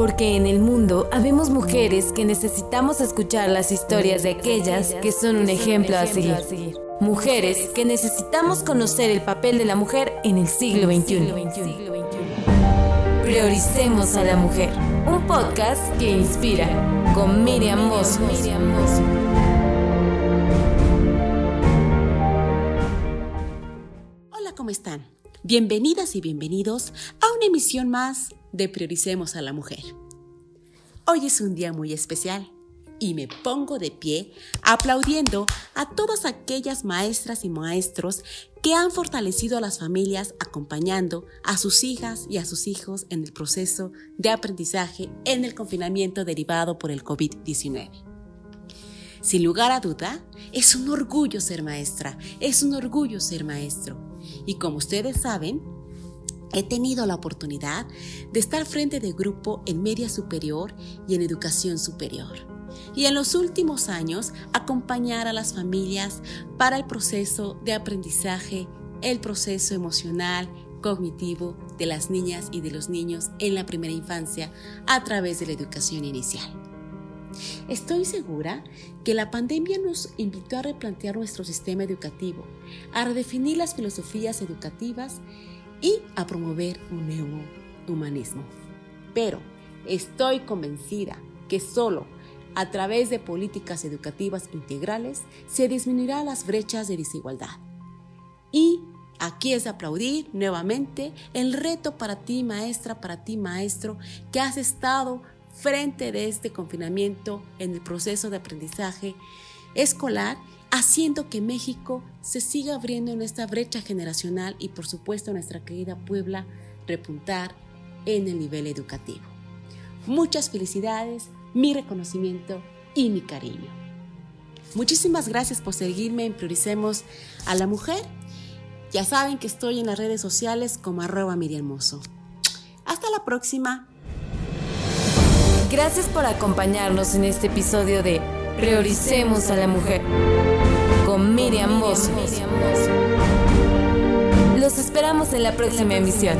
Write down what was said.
Porque en el mundo habemos mujeres que necesitamos escuchar las historias de aquellas que son un ejemplo a seguir. Mujeres que necesitamos conocer el papel de la mujer en el siglo XXI. Prioricemos a la mujer. Un podcast que inspira con Miriam Moss. Hola, ¿cómo están? Bienvenidas y bienvenidos a una emisión más de Prioricemos a la Mujer. Hoy es un día muy especial y me pongo de pie aplaudiendo a todas aquellas maestras y maestros que han fortalecido a las familias acompañando a sus hijas y a sus hijos en el proceso de aprendizaje en el confinamiento derivado por el COVID-19. Sin lugar a duda, es un orgullo ser maestra, es un orgullo ser maestro. Y como ustedes saben, he tenido la oportunidad de estar frente de grupo en media superior y en educación superior. Y en los últimos años, acompañar a las familias para el proceso de aprendizaje, el proceso emocional, cognitivo de las niñas y de los niños en la primera infancia a través de la educación inicial. Estoy segura que la pandemia nos invitó a replantear nuestro sistema educativo, a redefinir las filosofías educativas y a promover un nuevo humanismo. Pero estoy convencida que solo a través de políticas educativas integrales se disminuirán las brechas de desigualdad. Y aquí es aplaudir nuevamente el reto para ti maestra, para ti maestro, que has estado frente de este confinamiento en el proceso de aprendizaje escolar, haciendo que México se siga abriendo en esta brecha generacional y por supuesto nuestra querida Puebla repuntar en el nivel educativo. Muchas felicidades, mi reconocimiento y mi cariño. Muchísimas gracias por seguirme en Prioricemos a la Mujer. Ya saben que estoy en las redes sociales como arroba Miriam Hasta la próxima. Gracias por acompañarnos en este episodio de Prioricemos a la Mujer con Miriam Moss. Los esperamos en la próxima emisión.